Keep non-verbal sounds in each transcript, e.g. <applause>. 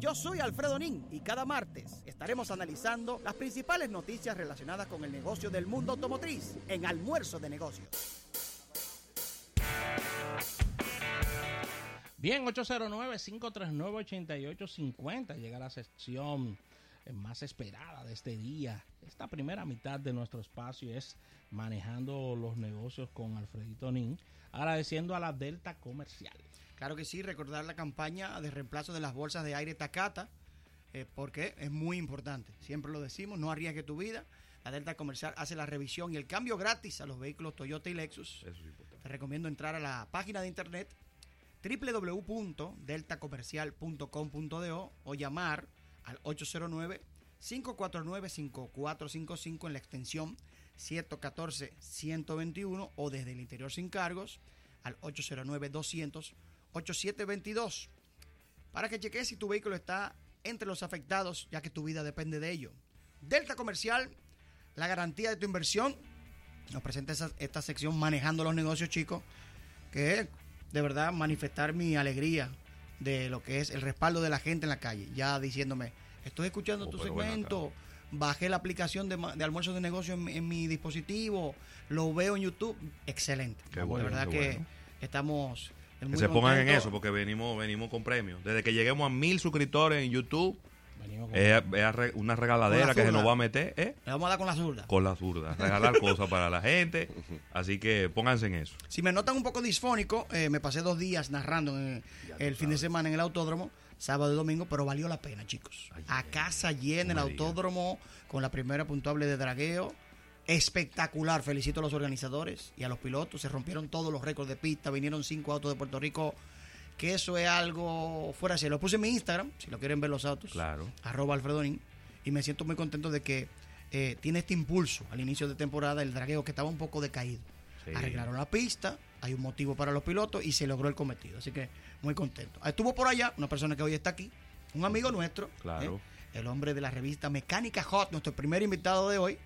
Yo soy Alfredo Nin y cada martes estaremos analizando las principales noticias relacionadas con el negocio del mundo automotriz en Almuerzo de Negocios. Bien, 809-539-8850 llega la sección más esperada de este día. Esta primera mitad de nuestro espacio es manejando los negocios con Alfredito Nin, agradeciendo a la Delta Comercial. Claro que sí, recordar la campaña de reemplazo de las bolsas de aire Takata, eh, porque es muy importante. Siempre lo decimos, no arriesgue tu vida. La Delta Comercial hace la revisión y el cambio gratis a los vehículos Toyota y Lexus. Te recomiendo entrar a la página de internet www.deltacomercial.com.do o llamar al 809-549-5455 en la extensión 114-121 o desde el interior sin cargos al 809-200-8722 para que cheques si tu vehículo está entre los afectados ya que tu vida depende de ello. Delta Comercial, la garantía de tu inversión. Nos presenta esta sección manejando los negocios chicos que de verdad manifestar mi alegría de lo que es el respaldo de la gente en la calle, ya diciéndome, estoy escuchando oh, tu segmento, bajé la aplicación de, de almuerzo de negocio en, mi dispositivo, lo veo en YouTube, excelente. de verdad que estamos... que se pongan en eso porque venimos venimos con premios. Desde que lleguemos a mil suscriptores en YouTube, es, una regaladera que se nos va a meter. ¿eh? Le vamos a dar con la zurda. Con la zurda. Regalar cosas para la gente. <laughs> Así que pónganse en eso. Si me notan un poco disfónico, eh, me pasé dos días narrando el fin de semana en el autódromo, sábado y domingo, pero valió la pena, chicos. a casa llena el autódromo con la primera puntuable de dragueo. Espectacular. Felicito a los organizadores y a los pilotos. Se rompieron todos los récords de pista. Vinieron cinco autos de Puerto Rico que eso es algo fuera de Lo puse en mi Instagram, si lo quieren ver los autos. Claro. Arroba Alfredonín. Y me siento muy contento de que eh, tiene este impulso al inicio de temporada el dragueo que estaba un poco decaído. Arreglaron la pista, hay un motivo para los pilotos y se logró el cometido. Así que muy contento. Estuvo por allá una persona que hoy está aquí, un amigo nuestro. Claro. ¿eh? El hombre de la revista Mecánica Hot, nuestro primer invitado de hoy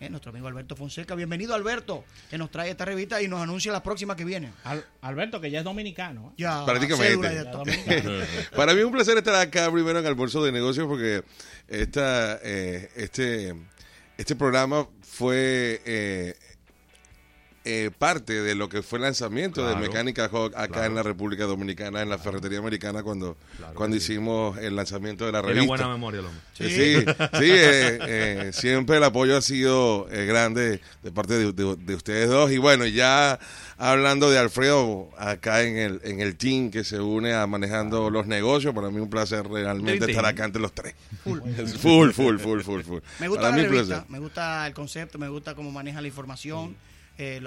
eh, nuestro amigo Alberto Fonseca. Bienvenido, Alberto, que nos trae esta revista y nos anuncia la próxima que viene. Alberto, que ya es dominicano. ¿eh? Ya, prácticamente. <laughs> Para mí es un placer estar acá primero en Almuerzo de Negocios porque esta, eh, este, este programa fue eh, parte de lo que fue el lanzamiento de Mecánica Hawk acá en la República Dominicana, en la ferretería americana, cuando, cuando hicimos el lanzamiento de la revista. Tiene buena memoria el hombre. Sí, sí, <laughs> eh, eh, siempre el apoyo ha sido grande de parte de, ustedes dos. Y bueno, ya hablando de Alfredo, acá en el, en el team que se une a manejando los negocios, para mí un placer realmente estar acá entre los tres. <laughs> Full, full, full, full, full. Me gusta la revista, me gusta el concepto, me gusta cómo maneja la información. Eh,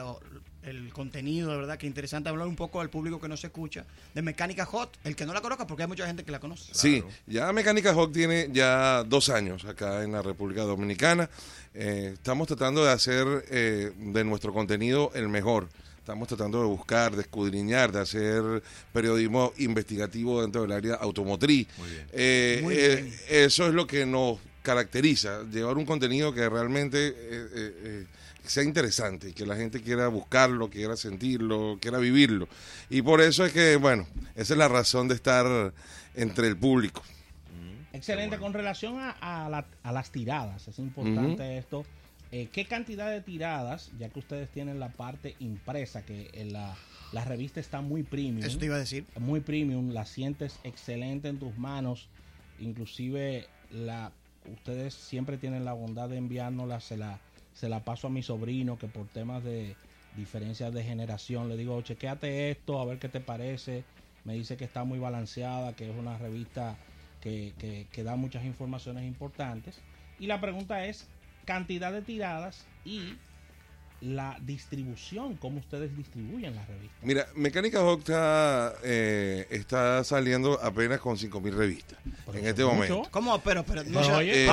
el contenido, de verdad que interesante hablar un poco al público que no se escucha de Mecánica Hot, el que no la conozca, porque hay mucha gente que la conoce. Sí, ya Mecánica Hot tiene ya dos años acá en la República Dominicana. Eh, estamos tratando de hacer eh, de nuestro contenido el mejor. Estamos tratando de buscar, de escudriñar, de hacer periodismo investigativo dentro del área automotriz. Muy bien. Eso es lo que nos caracteriza, llevar un contenido que realmente sea interesante y que la gente quiera buscarlo, quiera sentirlo, quiera vivirlo. Y por eso es que, bueno, esa es la razón de estar entre el público. Mm, Excelente. Con relación a, las tiradas, es importante esto. Eh, ¿Qué cantidad de tiradas, ya que ustedes tienen la parte impresa, que en la, la revista está muy premium? Eso te iba a decir. Muy premium, la sientes excelente en tus manos. Inclusive, la ustedes siempre tienen la bondad de enviárnosla, se la se la paso a mi sobrino que por temas de diferencias de generación le digo, chequeate esto, a ver qué te parece. Me dice que está muy balanceada, que es una revista que, que, que da muchas informaciones importantes. Y la pregunta es cantidad de tiradas y la distribución, cómo ustedes distribuyen la revista. Mira, Mecánica está, eh, está saliendo apenas con 5.000 revistas en este momento. ¿Cómo apenas? Pero, no, oye,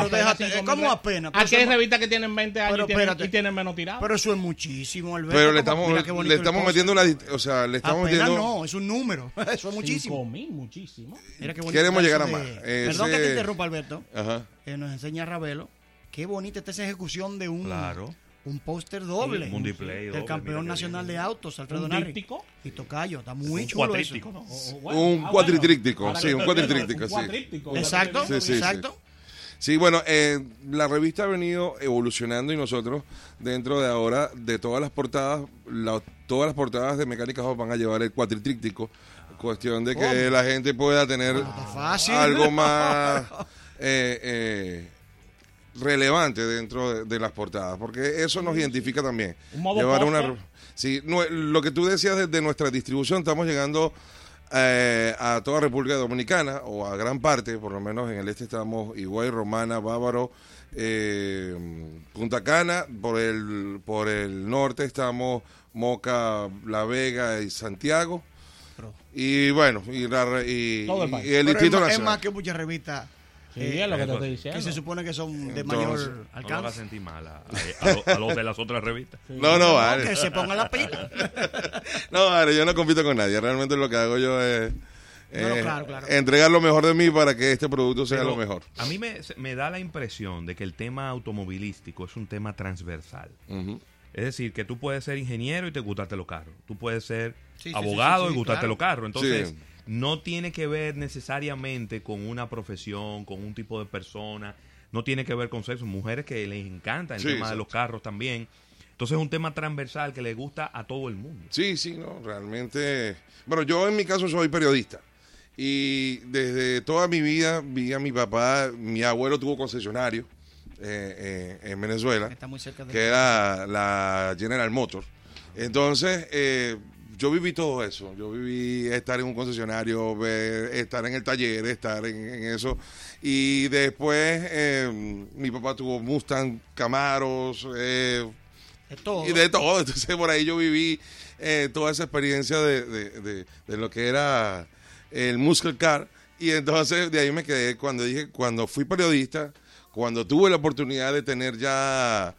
¿Cómo apenas? Aquí hay revistas que tienen 20 años y, tienen, menos tiradas. Pero eso es muchísimo, Alberto. Pero le estamos, le estamos metiendo una... O sea, le estamos apenas metiendo... no, es un número. <laughs> eso es muchísimo. 5.000, muchísimo. Mira qué Queremos llegar a más. Perdón que te interrumpa, Alberto. Ajá. nos enseña Ravelo. Qué bonita está esa ejecución de un... Claro un póster doble Un del doble, campeón nacional bien. de autos, Alfredo Narri. Y Tocayo, está muy Un chulo eso. cuatríptico, ¿no? O- o bueno, Un ah, bueno. sí, un un sí. Exacto, Sí, sí, sí. exacto. Sí, bueno, eh, la revista ha venido evolucionando y nosotros, dentro de ahora, de todas las portadas, la- todas las portadas de Mecánica Hot van a llevar el cuatritríptico. Cuestión de que ¿Cómo? la gente pueda tener fácil. algo <laughs> más eh, eh, relevante dentro de, de las portadas, porque eso nos identifica también. Un modo Llevar una, sí, lo que tú decías de, de nuestra distribución, estamos llegando eh, a toda República Dominicana, o a gran parte, por lo menos en el este estamos Higüey, Romana, Bávaro, eh, Punta Cana, por el, por el norte estamos Moca, La Vega y Santiago. Pero- Y bueno, y, la re- y- Todo el y- país. y el Pero es, Distrito es Nacional. más que muchas revistas Sí, eh, es lo que te estoy diciendo. que se supone que son de Entonces, mayor No lo alcance. sentir mal a, a- a lo- a los de las otras revistas. No, no, vale. Que se pongan la pila. <laughs> No, vale, yo no compito con nadie. Realmente lo que hago yo es No, no, claro, claro. entregar lo mejor de mí para que este producto sea Pero lo mejor. A mí me, me da la impresión de que el tema automovilístico es un tema transversal. Ujú. Es decir, que tú puedes ser ingeniero y te gustarte los carros. Tú puedes ser Sí, abogado sí, sí, sí, y gustarte claro. los carros. Entonces, Sí. no tiene que ver necesariamente con una profesión, con un tipo de persona. No tiene que ver con sexo. Mujeres que les encanta el Sí, tema de los carros también. Entonces, es un tema transversal que le gusta a todo el mundo. Sí, sí, no, realmente. Bueno, yo en mi caso soy periodista. Y desde toda mi vida vi a mi papá, mi abuelo tuvo concesionario eh, eh, en Venezuela. Está muy cerca de que era la General Motors. Entonces, eh, yo viví todo eso. Yo viví estar en un concesionario, ver- estar en el taller, estar en, en eso. Y después, eh, mi papá tuvo Mustang, Camaros, eh, de todo. y de todo. <laughs> Entonces, por ahí yo viví eh, toda esa experiencia de, de- de- de lo que era el muscle car. Y entonces, de ahí me quedé cuando dije, cuando fui periodista, cuando tuve la oportunidad de tener ya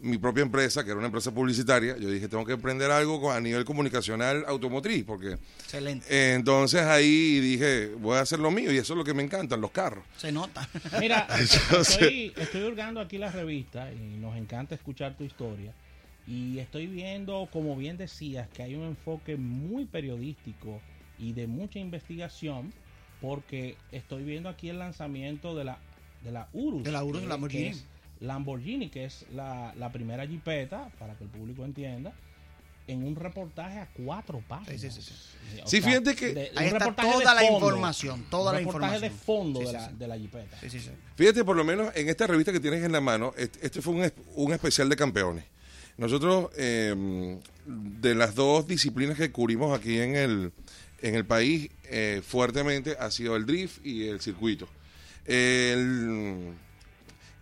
mi propia empresa, que era una empresa publicitaria, yo dije, tengo que emprender algo con- a nivel comunicacional automotriz, porque Excelente. eh, entonces ahí dije, voy a hacer lo mío y eso es lo que me encantan, los carros. Se nota. <laughs> Mira, <laughs> estoy, estoy hurgando aquí la revista y nos encanta escuchar tu historia. Y estoy viendo, como bien decías, que hay un enfoque muy periodístico y de mucha investigación, porque estoy viendo aquí el lanzamiento de la, de la Urus. De la Urus que- Lamborghini. que es Lamborghini, que es la, la primera jipeta, para que el público entienda, en un reportaje a cuatro páginas. Sí, sí, sí, O Sí, fíjate que- de- Ahí está toda la fondo, información, toda un la reportaje información. de fondo Sí, de, sí, la, sí. de la jipeta. Sí, sí, sí. Fíjate, por lo menos en esta revista que tienes en la mano, este, este fue un, es- un especial de campeones. Nosotros, eh, de las dos disciplinas que cubrimos aquí en el, en el país, eh, fuertemente ha sido el drift y el circuito. El-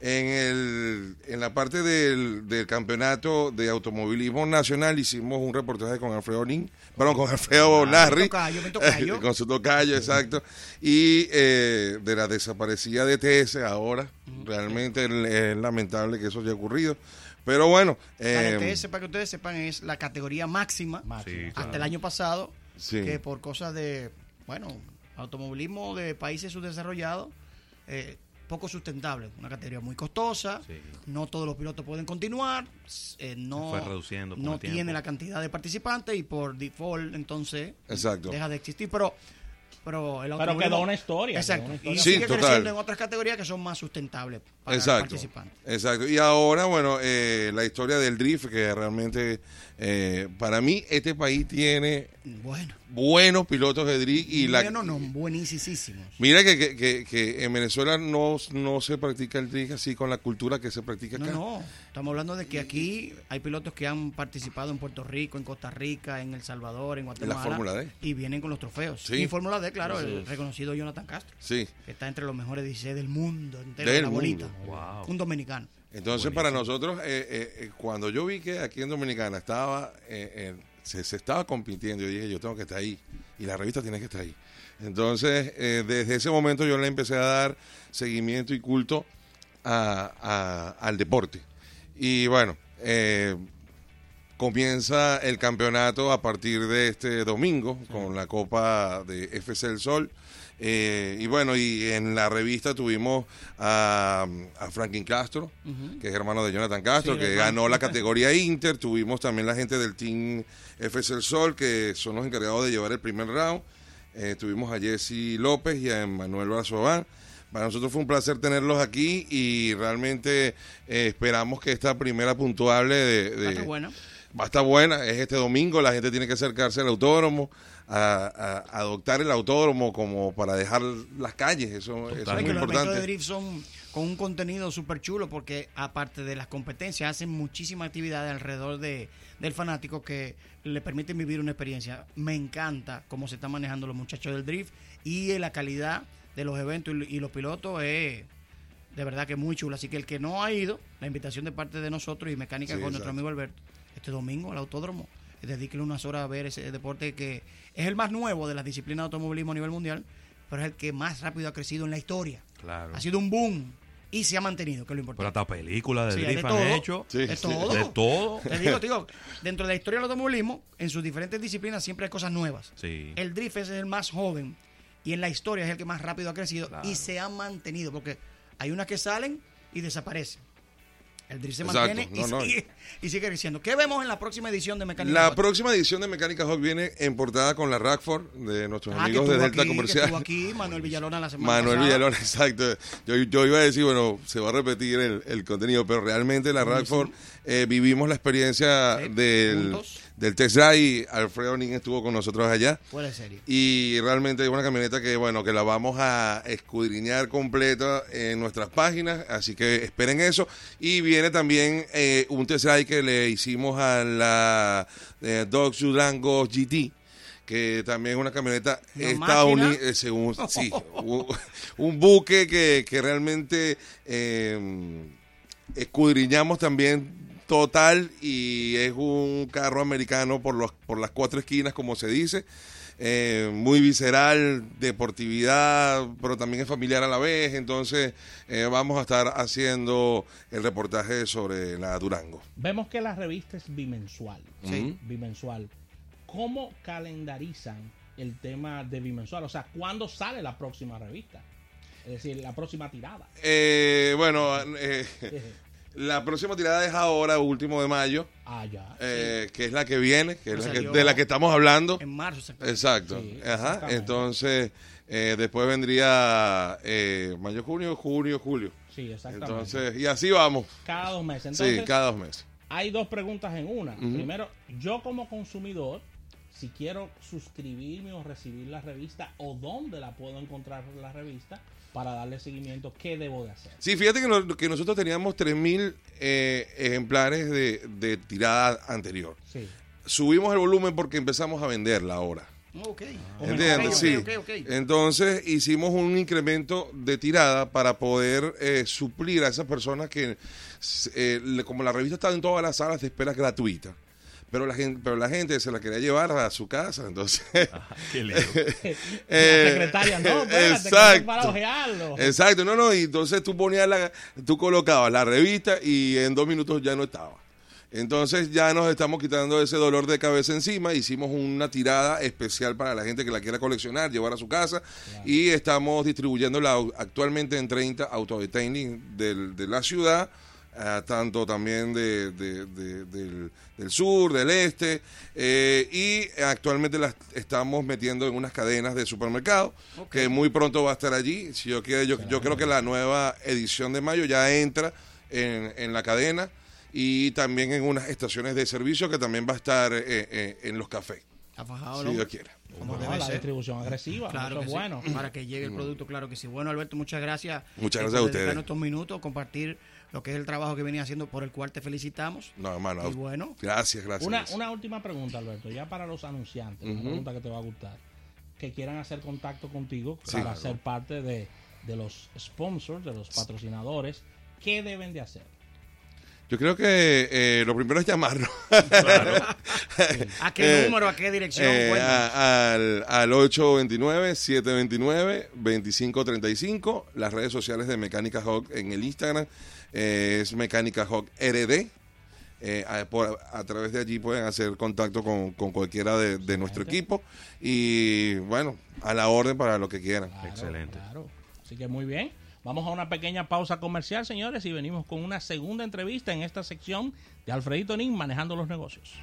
en, el, en la parte del, del campeonato de automovilismo nacional hicimos un reportaje con Alfredo Lin, perdón, con Alfredo Larry. tocayo, mi tocayo. con su tocayo, <laughs> exacto. Y eh, de la desaparecida de TS ahora, realmente es lamentable que eso haya ocurrido. Pero bueno, La eh, GTS, para que ustedes sepan, es la categoría máxima. Sí, hasta claro. el año pasado, Sí. que por cosas de, bueno, automovilismo de países subdesarrollados, eh, poco sustentable, una categoría muy costosa, Sí. no todos los pilotos pueden continuar, eh, no, fue reduciendo no tiene la cantidad de participantes y por default entonces Exacto. deja de existir, pero pero el Pero quedó una historia, Exacto. una Y historia. Sigue total. creciendo en otras categorías que son más sustentables para Exacto. participante. Exacto. Y ahora, bueno, eh, la historia del drift, que realmente, eh, para mí, este país tiene Bueno, buenos pilotos de drift y la... bueno, no, buenísimos. Mira que, que, que, que en Venezuela no, no se practica el drift así con la cultura que se practica No, acá. no, estamos hablando de que aquí hay pilotos que han participado en Puerto Rico, en Costa Rica, en El Salvador, en Guatemala. Fórmula D. Y vienen con los trofeos. Sí. Y Fórmula D, claro, Sí. el reconocido Jonathan Castro, Sí. que está entre los mejores 16 del mundo, entero, Del la bolita. Wow. Un dominicano. Entonces, para nosotros, eh, eh, eh, cuando yo vi que aquí en Dominicana estaba, eh, se, se estaba compitiendo, yo dije, yo tengo que estar ahí. Y la revista tiene que estar ahí. Entonces, desde ese momento yo le empecé a dar seguimiento y culto a- a- al deporte. Y bueno, eh, comienza el campeonato a partir de este domingo con la Copa de FC El Sol. Eh, y bueno, y en la revista tuvimos a, a Franklin Castro, que es hermano de Jonathan Castro, que ganó la <laughs> categoría Inter. Tuvimos también la gente del Team FC El Sol, que son los encargados de llevar el primer round. Eh, tuvimos a Jesse López y a Manuel Brazován. Para nosotros fue un placer tenerlos aquí y realmente eh, esperamos que esta primera puntuable de, de, Va a buena. Va a estar buena. Es este domingo. La gente tiene que acercarse al autódromo a, adoptar el autódromo como para dejar las calles. Eso, es muy importante. Los de drift son con un contenido súper chulo porque aparte de las competencias hacen muchísimas actividades alrededor de, del fanático que le permiten vivir una experiencia. Me encanta cómo se están manejando los muchachos del drift y la calidad de los eventos y, los pilotos es de verdad que muy chulo. Así que el que no ha ido, la invitación de parte de nosotros y Mecánica con nuestro amigo Alberto, este domingo al autódromo, dedíquele unas horas a ver ese deporte que es el más nuevo de las disciplinas de automovilismo a nivel mundial, pero es el que más rápido ha crecido en la historia. Claro. Ha sido un boom y se ha mantenido, que es lo importante. Pero hasta películas de drift han hecho. de todo. De todo. Te digo, digo, dentro de la historia del automovilismo, en sus diferentes disciplinas siempre hay cosas nuevas. Sí. El drift es el más joven y en la historia es el que más rápido ha crecido y se ha mantenido, porque hay unas que salen y desaparecen. El drift se mantiene y, Sigue, creciendo. ¿Qué vemos en la próxima edición de Mecánica La próxima edición de Mecánica Hawk viene en portada con la Rackford de nuestros ah, amigos de Delta Comercial. aquí Manuel Villalona la semana Manuel Villalona, <laughs> exacto. Yo, yo, iba a decir, bueno, se va a repetir el, el contenido, pero realmente la Rackford eh, vivimos la experiencia del del test drive. Alfredo Ning estuvo con nosotros allá. Fuera serie. Y realmente es una camioneta que, bueno, que la vamos a escudriñar completa en nuestras páginas. Así que esperen eso. Y viene también eh, un test drive que le hicimos a la eh, Dodge Durango GT que también es una camioneta estadounidense, eh, un, sí, <laughs> un, buque que, que realmente eh, escudriñamos también total y es un carro americano por, los, por las cuatro esquinas, como se dice. Eh, muy visceral, deportividad, pero también es familiar a la vez. Entonces, eh, vamos a estar haciendo el reportaje sobre la Durango. Vemos que la revista es bimensual. Sí. Bimensual. ¿Cómo calendarizan el tema de bimensual? O sea, ¿cuándo sale la próxima revista? Es decir, la próxima tirada. Eh, bueno, <laughs> La próxima tirada es ahora, último de mayo. Ah, ya. Eh, que es la que viene, que es de la que estamos hablando. En marzo, Exacto. Ajá. Entonces, eh, después vendría eh, mayo, junio, junio, julio. Sí, exactamente. Entonces, y así vamos. Cada dos meses. Entonces, sí, cada dos meses. Hay dos preguntas en una. Primero, yo como consumidor, si quiero suscribirme o recibir la revista o dónde la puedo encontrar la revista, para darle seguimiento, ¿qué debo de hacer? Sí, fíjate que, que nosotros teníamos 3.000 eh, ejemplares de, tirada anterior. Sí. Subimos el volumen porque empezamos a venderla ahora. Ok. ¿Entiendes? sí. Entonces hicimos un incremento de tirada para poder eh, suplir a esas personas que, eh, como la revista está en todas las salas de espera gratuita, pero la gente pero la gente se la quería llevar a su casa entonces. <laughs> Qué lío. <laughs> eh, la secretaria no exacto. para exacto no no y entonces tú ponías la tú colocabas la revista y en dos minutos ya no estaba. Entonces ya nos estamos quitando ese dolor de cabeza encima hicimos una tirada especial para la gente que la quiera coleccionar llevar a su casa y estamos distribuyéndola actualmente en 30 autodetailing de la ciudad eh, tanto también de, del, sur, del este, eh, y actualmente las estamos metiendo en unas cadenas de supermercado, que muy pronto va a estar allí. Si yo, quiero, yo, yo creo que la nueva edición de mayo ya entra en, en la cadena y también en unas estaciones de servicio que también va a estar eh, en los cafés. Si Dios quiere. Como debe la distribución agresiva. Claro bueno. Para que llegue el producto, claro que sí. Bueno, Alberto, muchas gracias. Muchas gracias a ustedes. estos minutos, compartir lo que es el trabajo que venía haciendo, por el cual te felicitamos. No, hermano. Y bueno. Gracias, gracias. Una, una última pregunta, Alberto, ya para los anunciantes, una pregunta que te va a gustar. Que quieran hacer contacto contigo para ser parte de, de los sponsors, de los patrocinadores, ¿qué deben de hacer? Yo creo que eh, lo primero es llamarnos. Claro. <laughs> ¿A qué número, a qué dirección? Eh, al, al 829-729-2535. Las redes sociales de Mecánica Hawk en el Instagram eh, es Mecánica Hawk RD. eh, a, través de allí pueden hacer contacto con, cualquiera de, nuestro equipo y bueno, a la orden para lo que quieran. Excelente. Así que muy bien. Vamos a una pequeña pausa comercial, señores, y venimos con una segunda entrevista en esta sección de Alfredito Nin manejando los negocios.